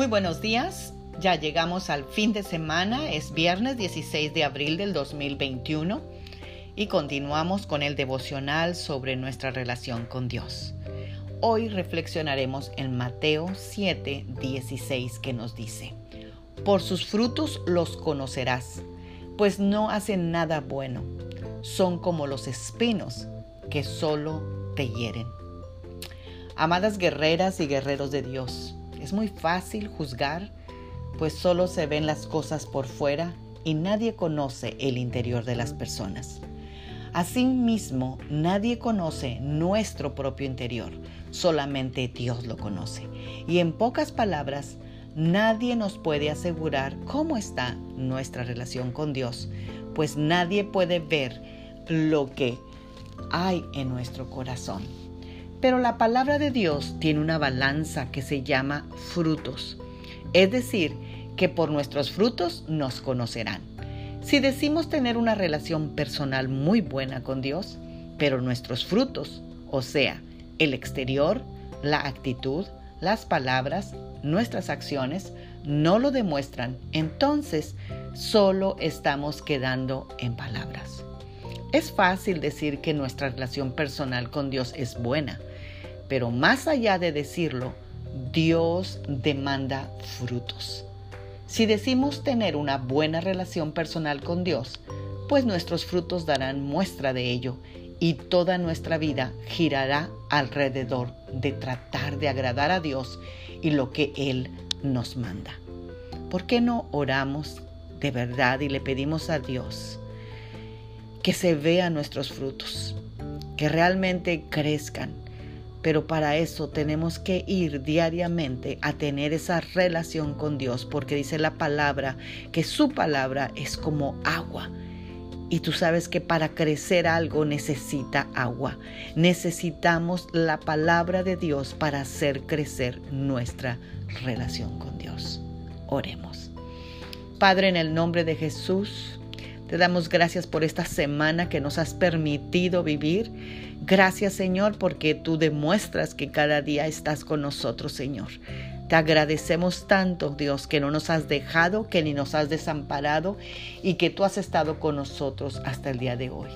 Muy buenos días. Ya llegamos al fin de semana, es viernes 16 de abril del 2021 y continuamos con el devocional sobre nuestra relación con Dios. Hoy reflexionaremos en Mateo 7, 16 que nos dice, Por sus frutos los conocerás, pues no hacen nada bueno, son como los espinos que solo te hieren. Amadas guerreras y guerreros de Dios, es muy fácil juzgar, pues solo se ven las cosas por fuera y nadie conoce el interior de las personas. Asimismo, nadie conoce nuestro propio interior, solamente Dios lo conoce. Y en pocas palabras, nadie nos puede asegurar cómo está nuestra relación con Dios, pues nadie puede ver lo que hay en nuestro corazón. Pero la palabra de Dios tiene una balanza que se llama frutos. Es decir, que por nuestros frutos nos conocerán. Si decimos tener una relación personal muy buena con Dios, pero nuestros frutos, o sea, el exterior, la actitud, las palabras, nuestras acciones, no lo demuestran, entonces solo estamos quedando en palabras. Es fácil decir que nuestra relación personal con Dios es buena, pero más allá de decirlo, Dios demanda frutos. Si decimos tener una buena relación personal con Dios, pues nuestros frutos darán muestra de ello y toda nuestra vida girará alrededor de tratar de agradar a Dios y lo que Él nos manda. ¿Por qué no oramos de verdad y le pedimos a Dios que se vean nuestros frutos, que realmente crezcan, pero para eso tenemos que ir diariamente a tener esa relación con Dios, porque dice la palabra que su palabra es como agua. Y tú sabes que para crecer algo necesita agua. Necesitamos la palabra de Dios para hacer crecer nuestra relación con Dios. Oremos. Padre, en el nombre de Jesús, te damos gracias por esta semana que nos has permitido vivir. Gracias Señor porque tú demuestras que cada día estás con nosotros Señor. Te agradecemos tanto, Dios, que no nos has dejado, que ni nos has desamparado y que tú has estado con nosotros hasta el día de hoy.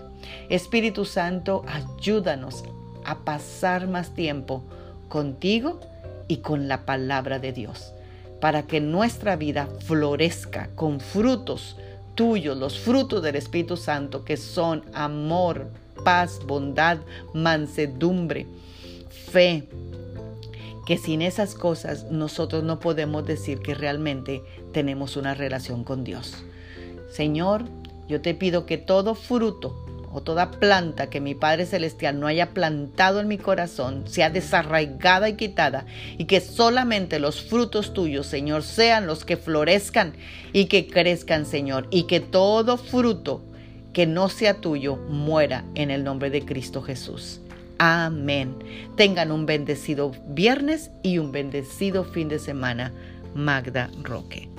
Espíritu Santo, ayúdanos a pasar más tiempo contigo y con la palabra de Dios, para que nuestra vida florezca con frutos tuyos, los frutos del Espíritu Santo, que son amor, paz, bondad, mansedumbre, fe, que sin esas cosas nosotros no podemos decir que realmente tenemos una relación con Dios. Señor, yo te pido que todo fruto o toda planta que mi Padre Celestial no haya plantado en mi corazón sea desarraigada y quitada y que solamente los frutos tuyos, Señor, sean los que florezcan y que crezcan, Señor, y que todo fruto que no sea tuyo muera en el nombre de Cristo Jesús. Amén. Tengan un bendecido viernes y un bendecido fin de semana. Magda Roque.